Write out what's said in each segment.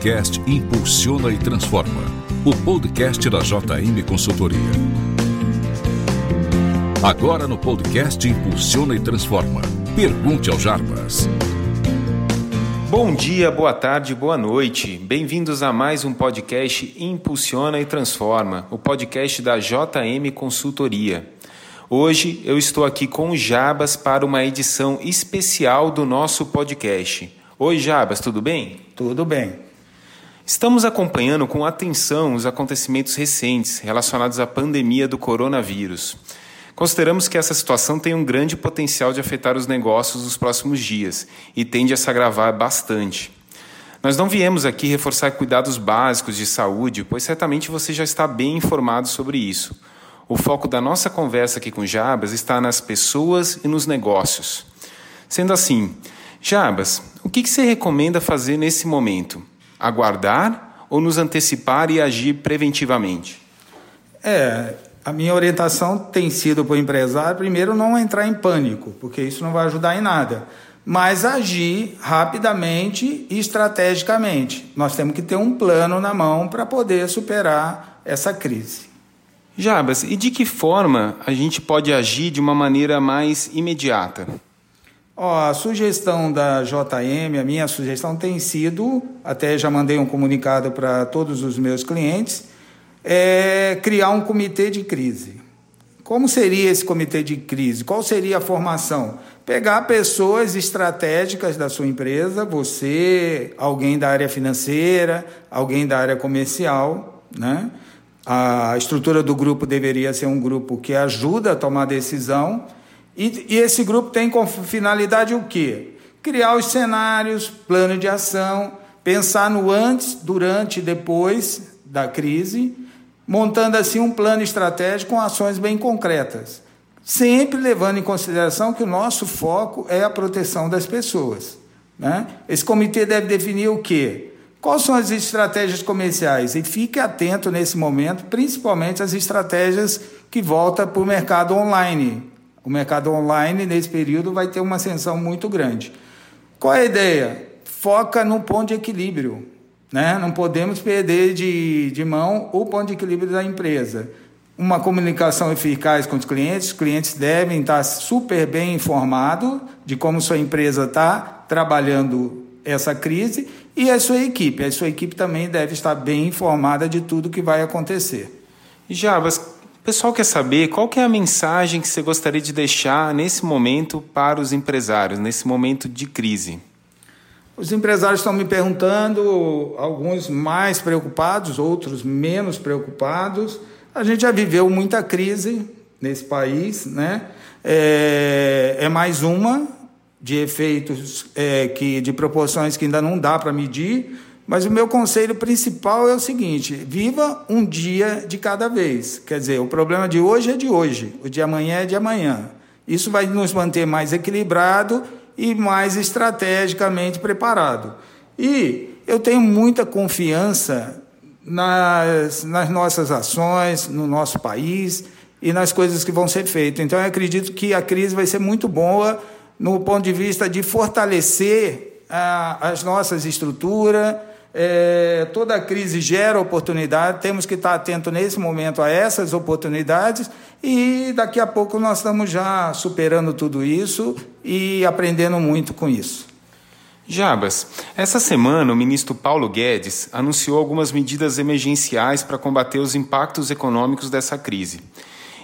podcast Impulsiona e Transforma, o podcast da JM Consultoria. Agora no podcast Impulsiona e Transforma. Pergunte ao Jarbas. Bom dia, boa tarde, boa noite. Bem-vindos a mais um podcast Impulsiona e Transforma, o podcast da JM Consultoria. Hoje eu estou aqui com o Jabas para uma edição especial do nosso podcast. Oi, Jabas, tudo bem? Tudo bem. Estamos acompanhando com atenção os acontecimentos recentes relacionados à pandemia do coronavírus. Consideramos que essa situação tem um grande potencial de afetar os negócios nos próximos dias e tende a se agravar bastante. Nós não viemos aqui reforçar cuidados básicos de saúde, pois certamente você já está bem informado sobre isso. O foco da nossa conversa aqui com Jabas está nas pessoas e nos negócios. Sendo assim, Jabas, o que, você recomenda fazer nesse momento? Aguardar ou nos antecipar e agir preventivamente? É, a minha orientação tem sido para o empresário, primeiro, não entrar em pânico, porque isso não vai ajudar em nada, mas agir rapidamente e estrategicamente. Nós temos que ter um plano na mão para poder superar essa crise. Jabas, e de que forma a gente pode agir de uma maneira mais imediata? A sugestão da JM, a minha sugestão tem sido, até já mandei um comunicado para todos os meus clientes, é criar um comitê de crise. Como seria esse comitê de crise? Qual seria a formação? Pegar pessoas estratégicas da sua empresa, você, alguém da área financeira, alguém da área comercial, né? A estrutura do grupo deveria ser um grupo que ajuda a tomar decisão e, e esse grupo tem como finalidade o quê? Criar os cenários, plano de ação, pensar no antes, durante e depois da crise, montando assim um plano estratégico com ações bem concretas. Sempre levando em consideração que o nosso foco é a proteção das pessoas. Né? Esse comitê deve definir o quê? Quais são as estratégias comerciais? E fique atento nesse momento, principalmente as estratégias que voltam para o mercado online, o mercado online, nesse período, vai ter uma ascensão muito grande. Qual é a ideia? Foca no ponto de equilíbrio. Né? Não podemos perder de, de mão o ponto de equilíbrio da empresa. Uma comunicação eficaz com os clientes, os clientes devem estar super bem informados de como sua empresa está trabalhando essa crise e a sua equipe. A sua equipe também deve estar bem informada de tudo que vai acontecer. Jabas, o pessoal quer saber qual que é a mensagem que você gostaria de deixar nesse momento para os empresários, nesse momento de crise. Os empresários estão me perguntando, alguns mais preocupados, outros menos preocupados. A gente já viveu muita crise nesse país, né? É, é mais uma de efeitos é, que de proporções que ainda não dá para medir, mas o meu conselho principal é o seguinte: viva um dia de cada vez. Quer dizer, o problema de hoje é de hoje, o de amanhã é de amanhã. Isso vai nos manter mais equilibrado e mais estrategicamente preparado. E eu tenho muita confiança nas, nas nossas ações, no nosso país e nas coisas que vão ser feitas. Então, eu acredito que a crise vai ser muito boa no ponto de vista de fortalecer a, as nossas estruturas é, toda crise gera oportunidade, temos que estar atento nesse momento a essas oportunidades e daqui a pouco nós estamos já superando tudo isso e aprendendo muito com isso. Jabas, essa semana o ministro Paulo Guedes anunciou algumas medidas emergenciais para combater os impactos econômicos dessa crise.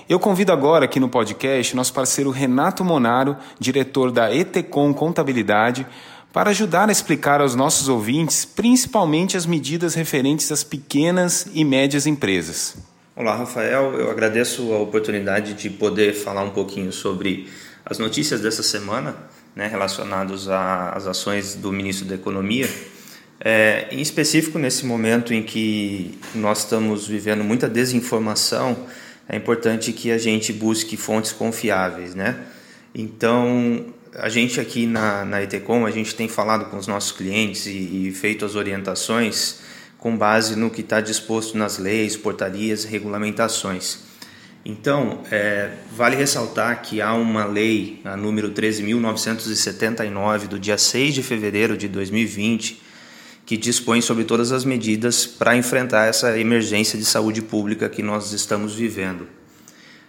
Eu convido agora aqui no podcast nosso parceiro Renato Monaro, diretor da Etecom Contabilidade, para ajudar a explicar aos nossos ouvintes, principalmente as medidas referentes às pequenas e médias empresas. Olá, Rafael. Eu agradeço a oportunidade de poder falar um pouquinho sobre as notícias dessa semana, né, relacionadas às ações do ministro da Economia. É, em específico, nesse momento em que nós estamos vivendo muita desinformação, é importante que a gente busque fontes confiáveis, né? Então, a gente aqui na, na Etecom, a gente tem falado com os nossos clientes e, e feito as orientações com base no que está disposto nas leis, portarias e regulamentações. Então, é, vale ressaltar que há uma lei, a número 13.979, do dia 6 de fevereiro de 2020, que dispõe sobre todas as medidas para enfrentar essa emergência de saúde pública que nós estamos vivendo.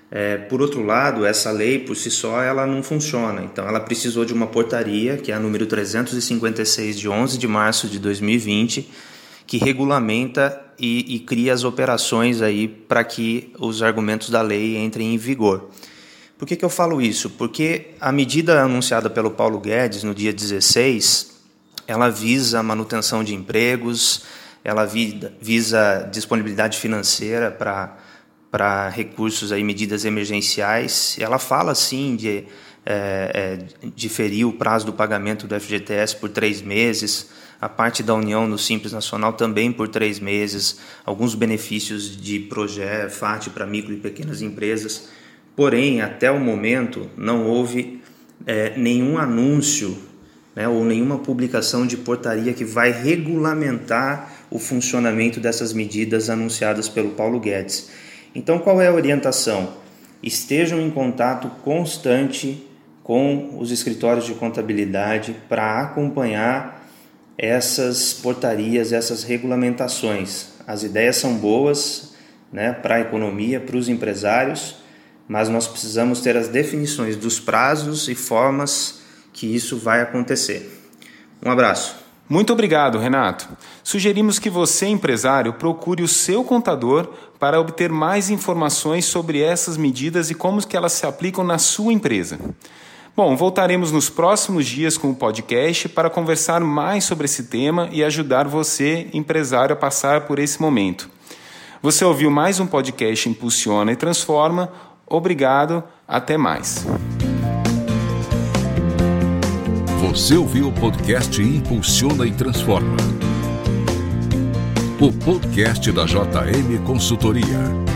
É, por outro lado, essa lei por si só ela não funciona, então ela precisou de uma portaria, que é a número 356 de 11 de março de 2020, que regulamenta e, e cria as operações aí para que os argumentos da lei entrem em vigor. Por que, que eu falo isso? Porque a medida anunciada pelo Paulo Guedes no dia 16, ela visa a manutenção de empregos, ela visa disponibilidade financeira para para recursos aí medidas emergenciais ela fala sim de é, é, diferir o prazo do pagamento do FGTS por três meses a parte da União no Simples Nacional também por três meses alguns benefícios de projeto FAT para micro e pequenas empresas porém até o momento não houve é, nenhum anúncio né, ou nenhuma publicação de portaria que vai regulamentar o funcionamento dessas medidas anunciadas pelo Paulo Guedes. Então, qual é a orientação? Estejam em contato constante com os escritórios de contabilidade para acompanhar essas portarias, essas regulamentações. As ideias são boas né, para a economia, para os empresários, mas nós precisamos ter as definições dos prazos e formas que isso vai acontecer. Um abraço. Muito obrigado, Renato. Sugerimos que você, empresário, procure o seu contador para obter mais informações sobre essas medidas e como que elas se aplicam na sua empresa. Bom, voltaremos nos próximos dias com o podcast para conversar mais sobre esse tema e ajudar você, empresário, a passar por esse momento. Você ouviu mais um podcast Impulsiona e Transforma. Obrigado, até mais. Você ouviu o podcast Impulsiona e Transforma. O podcast da JM Consultoria.